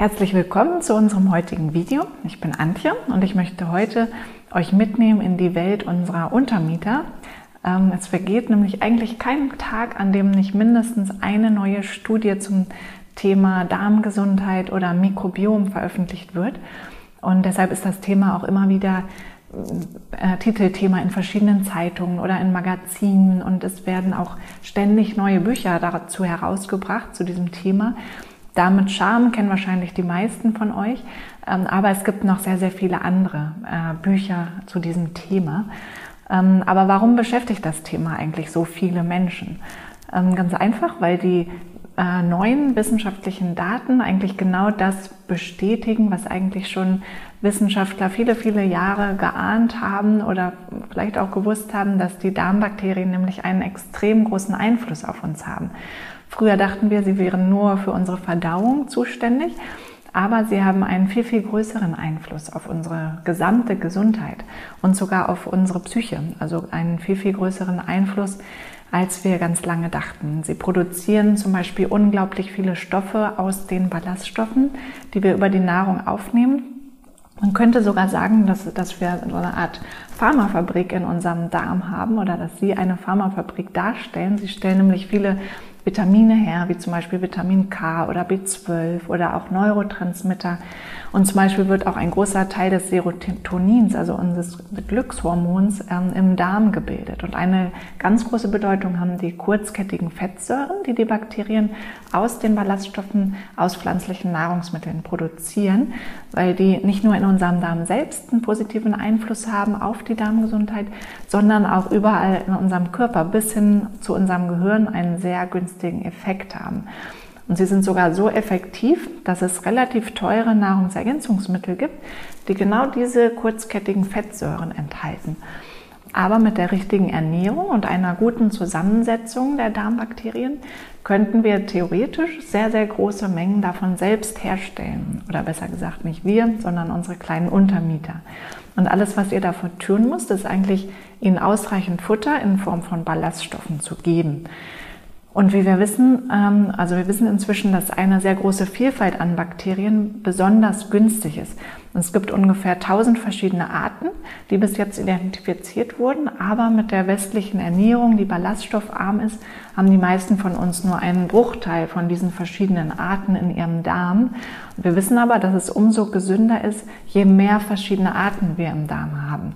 Herzlich willkommen zu unserem heutigen Video. Ich bin Antje und ich möchte heute euch mitnehmen in die Welt unserer Untermieter. Ähm, es vergeht nämlich eigentlich kein Tag, an dem nicht mindestens eine neue Studie zum Thema Darmgesundheit oder Mikrobiom veröffentlicht wird. Und deshalb ist das Thema auch immer wieder äh, Titelthema in verschiedenen Zeitungen oder in Magazinen und es werden auch ständig neue Bücher dazu herausgebracht zu diesem Thema. Damit Charme kennen wahrscheinlich die meisten von euch, ähm, aber es gibt noch sehr, sehr viele andere äh, Bücher zu diesem Thema. Ähm, aber warum beschäftigt das Thema eigentlich so viele Menschen? Ähm, ganz einfach, weil die äh, neuen wissenschaftlichen Daten eigentlich genau das bestätigen, was eigentlich schon Wissenschaftler viele, viele Jahre geahnt haben oder vielleicht auch gewusst haben, dass die Darmbakterien nämlich einen extrem großen Einfluss auf uns haben. Früher dachten wir, sie wären nur für unsere Verdauung zuständig, aber sie haben einen viel, viel größeren Einfluss auf unsere gesamte Gesundheit und sogar auf unsere Psyche, also einen viel, viel größeren Einfluss, als wir ganz lange dachten. Sie produzieren zum Beispiel unglaublich viele Stoffe aus den Ballaststoffen, die wir über die Nahrung aufnehmen. Man könnte sogar sagen, dass, dass wir so eine Art Pharmafabrik in unserem Darm haben oder dass sie eine Pharmafabrik darstellen. Sie stellen nämlich viele Vitamine her, wie zum Beispiel Vitamin K oder B12 oder auch Neurotransmitter. Und zum Beispiel wird auch ein großer Teil des Serotonins, also unseres Glückshormons, ähm, im Darm gebildet. Und eine ganz große Bedeutung haben die kurzkettigen Fettsäuren, die die Bakterien aus den Ballaststoffen aus pflanzlichen Nahrungsmitteln produzieren, weil die nicht nur in unserem Darm selbst einen positiven Einfluss haben auf die Darmgesundheit, sondern auch überall in unserem Körper bis hin zu unserem Gehirn einen sehr günstigen Effekt haben. Und sie sind sogar so effektiv, dass es relativ teure Nahrungsergänzungsmittel gibt, die genau diese kurzkettigen Fettsäuren enthalten. Aber mit der richtigen Ernährung und einer guten Zusammensetzung der Darmbakterien könnten wir theoretisch sehr, sehr große Mengen davon selbst herstellen. Oder besser gesagt nicht wir, sondern unsere kleinen Untermieter. Und alles, was ihr dafür tun müsst, ist eigentlich ihnen ausreichend Futter in Form von Ballaststoffen zu geben. Und wie wir wissen, ähm, also wir wissen inzwischen, dass eine sehr große Vielfalt an Bakterien besonders günstig ist. Es gibt ungefähr 1000 verschiedene Arten, die bis jetzt identifiziert wurden, aber mit der westlichen Ernährung, die ballaststoffarm ist, haben die meisten von uns nur einen Bruchteil von diesen verschiedenen Arten in ihrem Darm. Wir wissen aber, dass es umso gesünder ist, je mehr verschiedene Arten wir im Darm haben.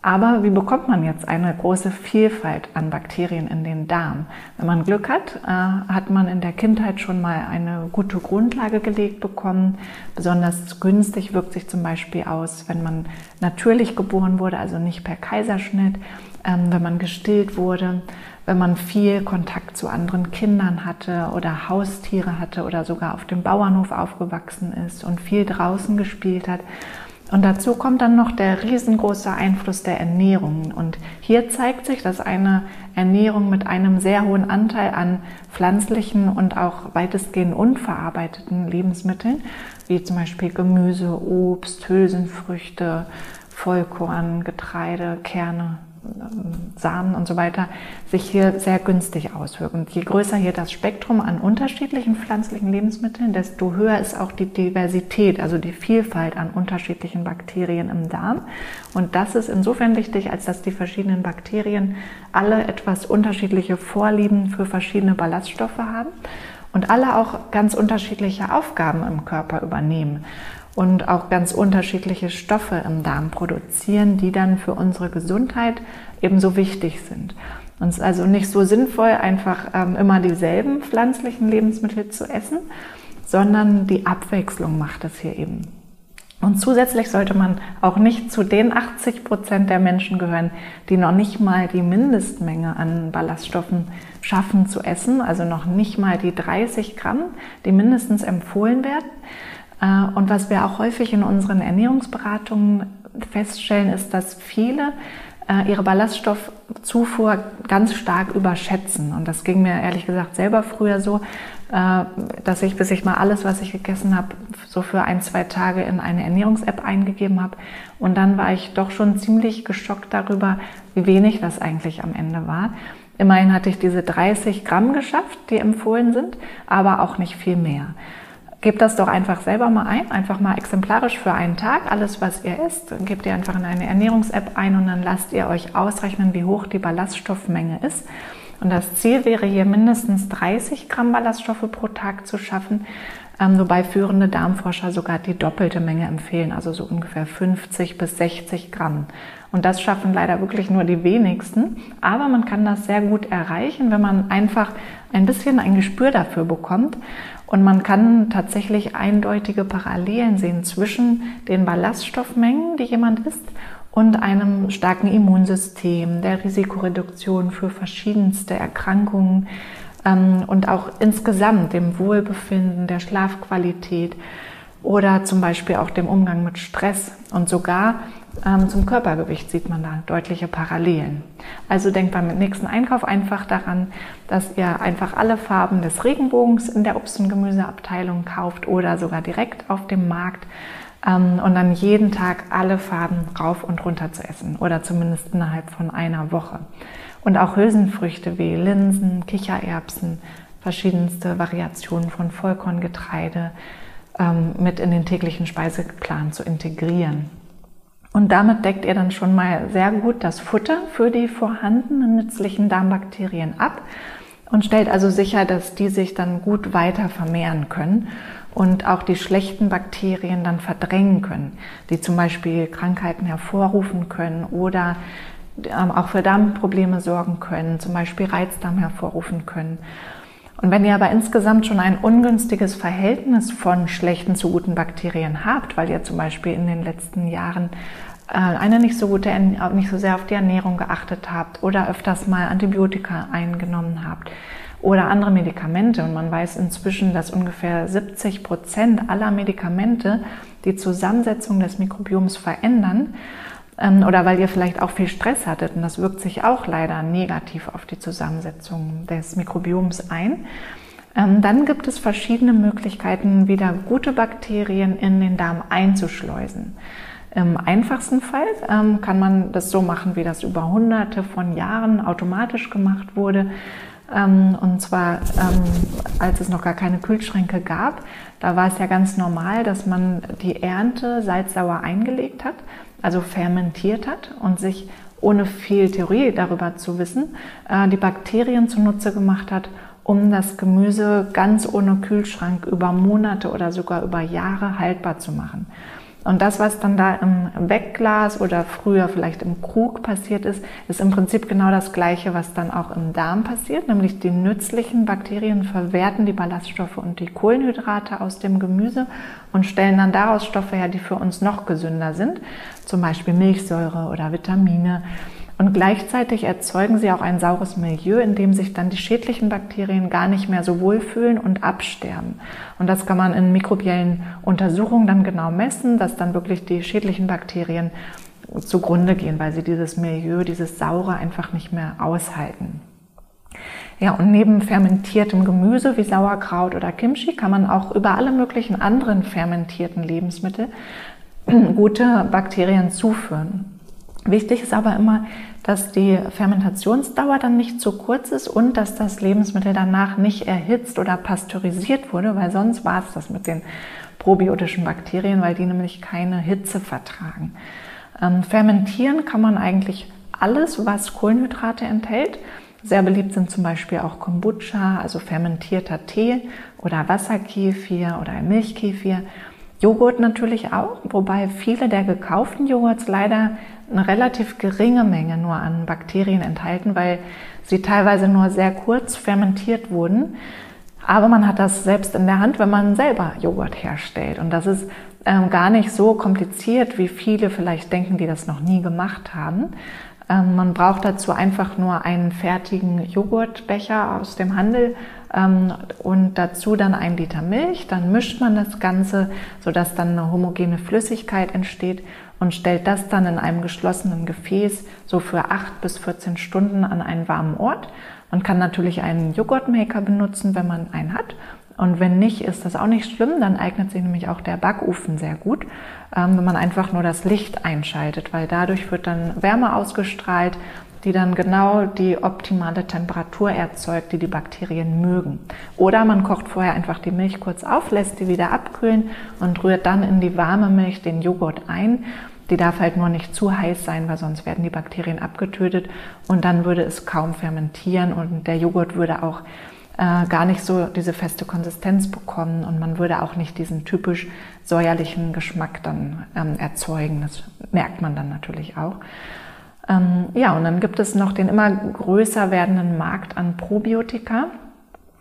Aber wie bekommt man jetzt eine große Vielfalt an Bakterien in den Darm? Wenn man Glück hat, äh, hat man in der Kindheit schon mal eine gute Grundlage gelegt bekommen. Besonders günstig wirkt sich zum Beispiel aus, wenn man natürlich geboren wurde, also nicht per Kaiserschnitt, ähm, wenn man gestillt wurde, wenn man viel Kontakt zu anderen Kindern hatte oder Haustiere hatte oder sogar auf dem Bauernhof aufgewachsen ist und viel draußen gespielt hat. Und dazu kommt dann noch der riesengroße Einfluss der Ernährung. Und hier zeigt sich, dass eine Ernährung mit einem sehr hohen Anteil an pflanzlichen und auch weitestgehend unverarbeiteten Lebensmitteln, wie zum Beispiel Gemüse, Obst, Hülsenfrüchte, Vollkorn, Getreide, Kerne, Samen und so weiter sich hier sehr günstig auswirken. Je größer hier das Spektrum an unterschiedlichen pflanzlichen Lebensmitteln, desto höher ist auch die Diversität, also die Vielfalt an unterschiedlichen Bakterien im Darm. Und das ist insofern wichtig, als dass die verschiedenen Bakterien alle etwas unterschiedliche Vorlieben für verschiedene Ballaststoffe haben und alle auch ganz unterschiedliche Aufgaben im Körper übernehmen und auch ganz unterschiedliche Stoffe im Darm produzieren, die dann für unsere Gesundheit ebenso wichtig sind. Und es ist also nicht so sinnvoll, einfach ähm, immer dieselben pflanzlichen Lebensmittel zu essen, sondern die Abwechslung macht es hier eben. Und zusätzlich sollte man auch nicht zu den 80 Prozent der Menschen gehören, die noch nicht mal die Mindestmenge an Ballaststoffen schaffen zu essen, also noch nicht mal die 30 Gramm, die mindestens empfohlen werden. Äh, und was wir auch häufig in unseren Ernährungsberatungen feststellen, ist, dass viele äh, ihre Ballaststoffzufuhr ganz stark überschätzen. Und das ging mir ehrlich gesagt selber früher so, äh, dass ich, bis ich mal alles, was ich gegessen habe, so für ein, zwei Tage in eine Ernährungs-App eingegeben habe. Und dann war ich doch schon ziemlich geschockt darüber, wie wenig das eigentlich am Ende war. Immerhin hatte ich diese 30 Gramm geschafft, die empfohlen sind, aber auch nicht viel mehr. Gebt das doch einfach selber mal ein, einfach mal exemplarisch für einen Tag. Alles, was ihr esst, gebt ihr einfach in eine Ernährungs-App ein und dann lasst ihr euch ausrechnen, wie hoch die Ballaststoffmenge ist. Und das Ziel wäre hier mindestens 30 Gramm Ballaststoffe pro Tag zu schaffen, ähm, wobei führende Darmforscher sogar die doppelte Menge empfehlen, also so ungefähr 50 bis 60 Gramm. Und das schaffen leider wirklich nur die wenigsten. Aber man kann das sehr gut erreichen, wenn man einfach ein bisschen ein Gespür dafür bekommt. Und man kann tatsächlich eindeutige Parallelen sehen zwischen den Ballaststoffmengen, die jemand isst, und einem starken Immunsystem, der Risikoreduktion für verschiedenste Erkrankungen ähm, und auch insgesamt dem Wohlbefinden, der Schlafqualität oder zum Beispiel auch dem Umgang mit Stress und sogar zum Körpergewicht sieht man da deutliche Parallelen. Also denkt beim nächsten Einkauf einfach daran, dass ihr einfach alle Farben des Regenbogens in der Obst- und Gemüseabteilung kauft oder sogar direkt auf dem Markt ähm, und dann jeden Tag alle Farben rauf und runter zu essen oder zumindest innerhalb von einer Woche. Und auch Hülsenfrüchte wie Linsen, Kichererbsen, verschiedenste Variationen von Vollkorngetreide ähm, mit in den täglichen Speiseplan zu integrieren. Und damit deckt ihr dann schon mal sehr gut das Futter für die vorhandenen nützlichen Darmbakterien ab und stellt also sicher, dass die sich dann gut weiter vermehren können und auch die schlechten Bakterien dann verdrängen können, die zum Beispiel Krankheiten hervorrufen können oder ähm, auch für Darmprobleme sorgen können, zum Beispiel Reizdarm hervorrufen können. Und wenn ihr aber insgesamt schon ein ungünstiges Verhältnis von schlechten zu guten Bakterien habt, weil ihr zum Beispiel in den letzten Jahren äh, eine nicht so gute, nicht so sehr auf die Ernährung geachtet habt oder öfters mal Antibiotika eingenommen habt oder andere Medikamente. Und man weiß inzwischen, dass ungefähr 70 Prozent aller Medikamente die Zusammensetzung des Mikrobioms verändern oder weil ihr vielleicht auch viel Stress hattet und das wirkt sich auch leider negativ auf die Zusammensetzung des Mikrobioms ein. Ähm, dann gibt es verschiedene Möglichkeiten, wieder gute Bakterien in den Darm einzuschleusen. Im einfachsten Fall ähm, kann man das so machen, wie das über hunderte von Jahren automatisch gemacht wurde. und zwar, als es noch gar keine Kühlschränke gab, da war es ja ganz normal, dass man die Ernte salzsauer eingelegt hat also fermentiert hat und sich ohne viel Theorie darüber zu wissen, äh, die Bakterien zunutze gemacht hat, um das Gemüse ganz ohne Kühlschrank über Monate oder sogar über Jahre haltbar zu machen. Und das, was dann da im Wegglas oder früher vielleicht im Krug passiert ist, ist im Prinzip genau das Gleiche, was dann auch im Darm passiert, nämlich die nützlichen Bakterien verwerten die Ballaststoffe und die Kohlenhydrate aus dem Gemüse und stellen dann daraus Stoffe her, die für uns noch gesünder sind, zum Beispiel Milchsäure oder Vitamine. Und gleichzeitig erzeugen sie auch ein saures Milieu, in dem sich dann die schädlichen Bakterien gar nicht mehr so wohlfühlen und absterben. Und das kann man in mikrobiellen Untersuchungen dann genau messen, dass dann wirklich die schädlichen Bakterien zugrunde gehen, weil sie dieses Milieu, dieses Saure einfach nicht mehr aushalten. Ja, und neben fermentiertem Gemüse wie Sauerkraut oder Kimchi kann man auch über alle möglichen anderen fermentierten Lebensmittel gute Bakterien zuführen. Wichtig ist aber immer, dass die Fermentationsdauer dann nicht zu kurz ist und dass das Lebensmittel danach nicht erhitzt oder pasteurisiert wurde, weil sonst war es das mit den probiotischen Bakterien, weil die nämlich keine Hitze vertragen. Ähm, fermentieren kann man eigentlich alles, was Kohlenhydrate enthält. Sehr beliebt sind zum Beispiel auch Kombucha, also fermentierter Tee oder Wasserkefir oder Milchkefir. Joghurt natürlich auch, wobei viele der gekauften Joghurts leider eine relativ geringe Menge nur an Bakterien enthalten, weil sie teilweise nur sehr kurz fermentiert wurden. Aber man hat das selbst in der Hand, wenn man selber Joghurt herstellt. Und das ist ähm, gar nicht so kompliziert, wie viele vielleicht denken, die das noch nie gemacht haben. Ähm, man braucht dazu einfach nur einen fertigen Joghurtbecher aus dem Handel und dazu dann ein Liter Milch. Dann mischt man das Ganze, sodass dann eine homogene Flüssigkeit entsteht und stellt das dann in einem geschlossenen Gefäß so für acht bis 14 Stunden an einen warmen Ort. Man kann natürlich einen Joghurtmaker benutzen, wenn man einen hat. Und wenn nicht, ist das auch nicht schlimm. Dann eignet sich nämlich auch der Backofen sehr gut, ähm, wenn man einfach nur das Licht einschaltet, weil dadurch wird dann Wärme ausgestrahlt die dann genau die optimale Temperatur erzeugt, die die Bakterien mögen. Oder man kocht vorher einfach die Milch kurz auf, lässt die wieder abkühlen und rührt dann in die warme Milch den Joghurt ein. Die darf halt nur nicht zu heiß sein, weil sonst werden die Bakterien abgetötet und dann würde es kaum fermentieren und der Joghurt würde auch äh, gar nicht so diese feste Konsistenz bekommen und man würde auch nicht diesen typisch säuerlichen Geschmack dann ähm, erzeugen. Das merkt man dann natürlich auch. Ähm, ja, und dann gibt es noch den immer größer werdenden Markt an Probiotika.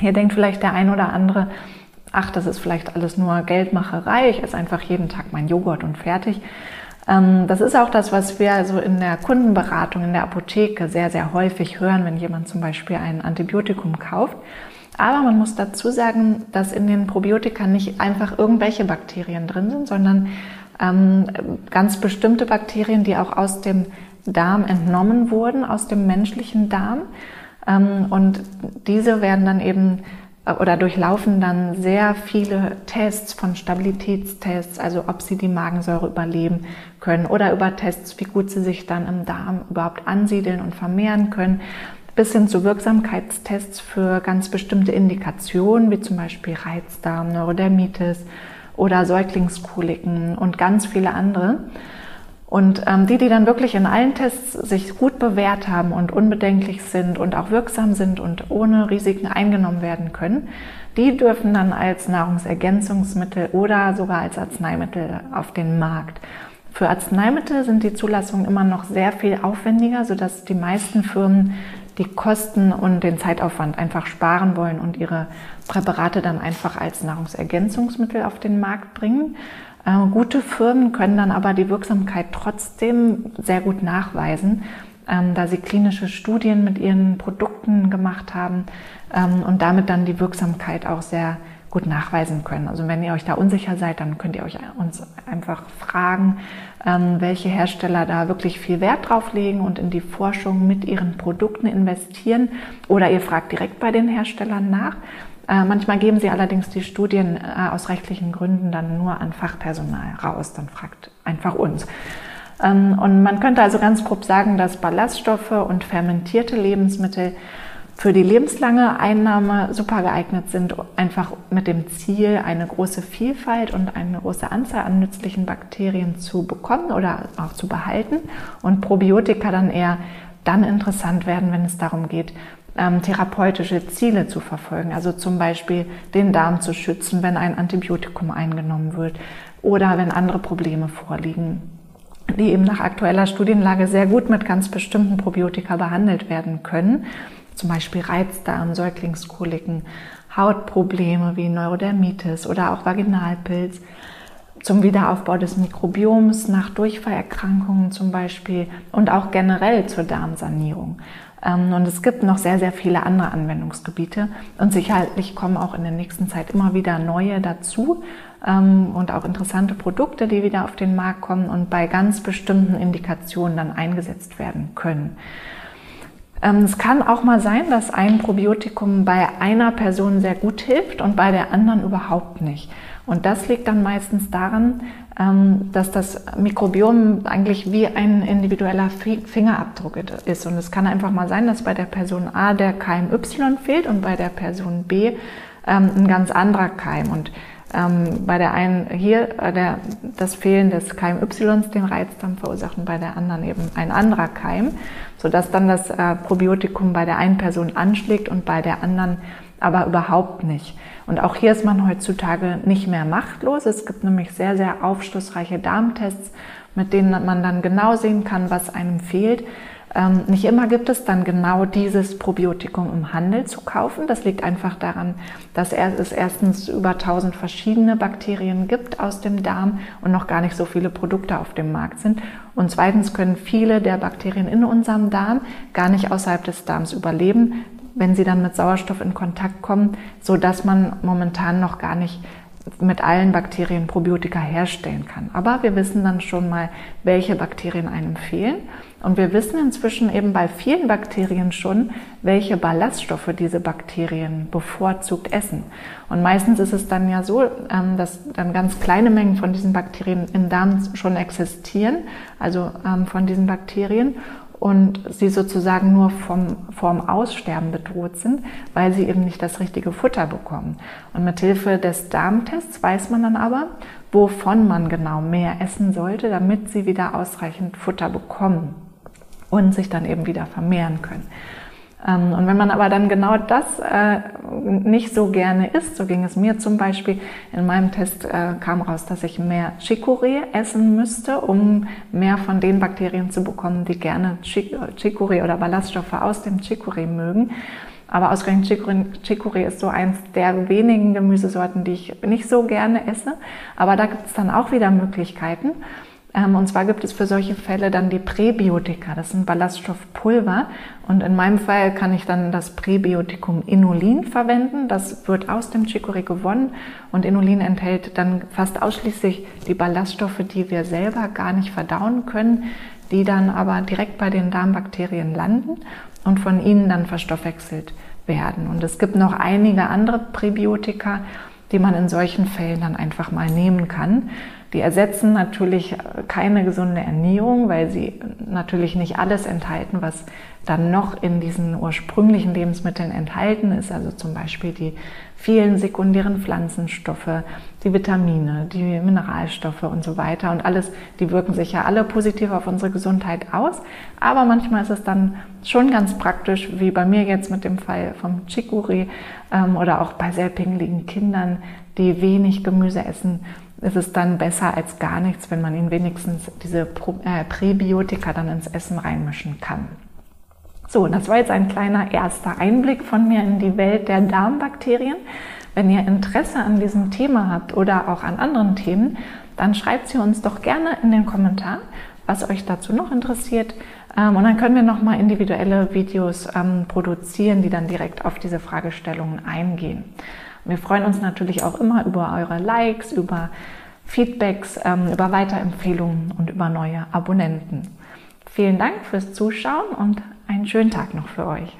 Hier denkt vielleicht der ein oder andere, ach, das ist vielleicht alles nur Geldmacherei, ich esse einfach jeden Tag mein Joghurt und fertig. Ähm, das ist auch das, was wir also in der Kundenberatung, in der Apotheke sehr, sehr häufig hören, wenn jemand zum Beispiel ein Antibiotikum kauft. Aber man muss dazu sagen, dass in den Probiotika nicht einfach irgendwelche Bakterien drin sind, sondern ähm, ganz bestimmte Bakterien, die auch aus dem Darm entnommen wurden, aus dem menschlichen Darm. Ähm, und diese werden dann eben oder durchlaufen dann sehr viele Tests von Stabilitätstests, also ob sie die Magensäure überleben können oder über Tests, wie gut sie sich dann im Darm überhaupt ansiedeln und vermehren können, bis hin zu Wirksamkeitstests für ganz bestimmte Indikationen, wie zum Beispiel Reizdarm, Neurodermitis oder Säuglingskoliken und ganz viele andere. Und ähm, die, die dann wirklich in allen Tests sich gut bewährt haben und unbedenklich sind und auch wirksam sind und ohne Risiken eingenommen werden können, die dürfen dann als Nahrungsergänzungsmittel oder sogar als Arzneimittel auf den Markt. Für Arzneimittel sind die Zulassungen immer noch sehr viel aufwendiger, sodass die meisten Firmen die Kosten und den Zeitaufwand einfach sparen wollen und ihre Präparate dann einfach als Nahrungsergänzungsmittel auf den Markt bringen. Äh, gute Firmen können dann aber die Wirksamkeit trotzdem sehr gut nachweisen, ähm, da sie klinische Studien mit ihren Produkten gemacht haben ähm, und damit dann die Wirksamkeit auch sehr gut nachweisen können. Also wenn ihr euch da unsicher seid, dann könnt ihr euch uns einfach fragen, ähm, welche Hersteller da wirklich viel Wert drauf legen und in die Forschung mit ihren Produkten investieren. Oder ihr fragt direkt bei den Herstellern nach. Äh, manchmal geben sie allerdings die Studien äh, aus rechtlichen Gründen dann nur an Fachpersonal raus. Dann fragt einfach uns. Ähm, und man könnte also ganz grob sagen, dass Ballaststoffe und fermentierte Lebensmittel für die lebenslange Einnahme super geeignet sind, einfach mit dem Ziel, eine große Vielfalt und eine große Anzahl an nützlichen Bakterien zu bekommen oder auch zu behalten und Probiotika dann eher dann interessant werden, wenn es darum geht, ähm, therapeutische Ziele zu verfolgen. Also zum Beispiel den Darm zu schützen, wenn ein Antibiotikum eingenommen wird oder wenn andere Probleme vorliegen, die eben nach aktueller Studienlage sehr gut mit ganz bestimmten Probiotika behandelt werden können. Zum Beispiel Reizdarm, Säuglingskoliken, Hautprobleme wie Neurodermitis oder auch Vaginalpilz zum Wiederaufbau des Mikrobioms nach Durchfallerkrankungen zum Beispiel und auch generell zur Darmsanierung. Ähm, und es gibt noch sehr, sehr viele andere Anwendungsgebiete und sicherlich kommen auch in der nächsten Zeit immer wieder neue dazu ähm, und auch interessante Produkte, die wieder auf den Markt kommen und bei ganz bestimmten Indikationen dann eingesetzt werden können. Ähm, es kann auch mal sein, dass ein Probiotikum bei einer Person sehr gut hilft und bei der anderen überhaupt nicht. Und das liegt dann meistens daran, ähm, dass das Mikrobiom eigentlich wie ein individueller Fingerabdruck ist. Und es kann einfach mal sein, dass bei der Person A der Keim Y fehlt und bei der Person B ähm, ein ganz anderer Keim. Und ähm, bei der einen hier äh, der, das Fehlen des Keim Y den Reizdarm verursacht und bei der anderen eben ein anderer Keim, sodass dann das äh, Probiotikum bei der einen Person anschlägt und bei der anderen aber überhaupt nicht. Und auch hier ist man heutzutage nicht mehr machtlos. Es gibt nämlich sehr, sehr aufschlussreiche Darmtests, mit denen man dann genau sehen kann, was einem fehlt. Ähm, nicht immer gibt es dann genau dieses Probiotikum im Handel zu kaufen. Das liegt einfach daran, dass es erstens über 1000 verschiedene Bakterien gibt aus dem Darm und noch gar nicht so viele Produkte auf dem Markt sind. Und zweitens können viele der Bakterien in unserem Darm gar nicht außerhalb des Darms überleben, wenn sie dann mit Sauerstoff in Kontakt kommen, so dass man momentan noch gar nicht mit allen Bakterien Probiotika herstellen kann. Aber wir wissen dann schon mal, welche Bakterien einem fehlen. Und wir wissen inzwischen eben bei vielen Bakterien schon, welche Ballaststoffe diese Bakterien bevorzugt essen. Und meistens ist es dann ja so, ähm, dass dann ganz kleine Mengen von diesen Bakterien im Darm schon existieren, also ähm, von diesen Bakterien. Und sie sozusagen nur vom, vom Aussterben bedroht sind, weil sie eben nicht das richtige Futter bekommen. Und mit Hilfe des Darmtests weiß man dann aber, wovon man genau mehr essen sollte, damit sie wieder ausreichend Futter bekommen und sich dann eben wieder vermehren können. Ähm, und wenn man aber dann genau das äh, nicht so gerne isst, so ging es mir zum Beispiel, in meinem Test äh, kam raus, dass ich mehr Chicorée essen müsste, um mehr von den Bakterien zu bekommen, die gerne Chicorée oder Ballaststoffe aus dem Chicorée mögen. Aber ausgerechnet Chicorée ist so eins der wenigen Gemüsesorten, die ich nicht so gerne esse. Aber da gibt es dann auch wieder Möglichkeiten. Ähm, und zwar gibt es für solche Fälle dann die Präbiotika. Das sind Ballaststoffpulver. Und in meinem Fall kann ich dann das Präbiotikum Inulin verwenden. Das wird aus dem Chicorée gewonnen. Und Inulin enthält dann fast ausschließlich die Ballaststoffe, die wir selber gar nicht verdauen können, die dann aber direkt bei den Darmbakterien landen und von ihnen dann verstoffwechselt werden. Und es gibt noch einige andere Präbiotika, die man in solchen Fällen dann einfach mal nehmen kann. Die ersetzen natürlich keine gesunde Ernährung, weil sie natürlich nicht alles enthalten, was dann noch in diesen ursprünglichen Lebensmitteln enthalten ist. Also zum Beispiel die vielen sekundären Pflanzenstoffe, die Vitamine, die Mineralstoffe und so weiter. Und alles, die wirken sich ja alle positiv auf unsere Gesundheit aus. Aber manchmal ist es dann schon ganz praktisch, wie bei mir jetzt mit dem Fall vom Chicorée ähm, oder auch bei sehr pingeligen Kindern, die wenig Gemüse essen, ist es dann besser als gar nichts, wenn man ihnen wenigstens diese äh, Präbiotika dann ins Essen reinmischen kann. So, das war jetzt ein kleiner erster Einblick von mir in die Welt der Darmbakterien. Wenn ihr Interesse an diesem Thema habt oder auch an anderen Themen, dann schreibt sie uns doch gerne in den Kommentar, was euch dazu noch interessiert. Ähm, und dann können wir nochmal individuelle Videos ähm, produzieren, die dann direkt auf diese Fragestellungen eingehen. Wir freuen uns natürlich auch immer über eure Likes, über Feedbacks, ähm, über Weiterempfehlungen und über neue Abonnenten. Vielen Dank fürs Zuschauen und einen schönen Tag noch für euch.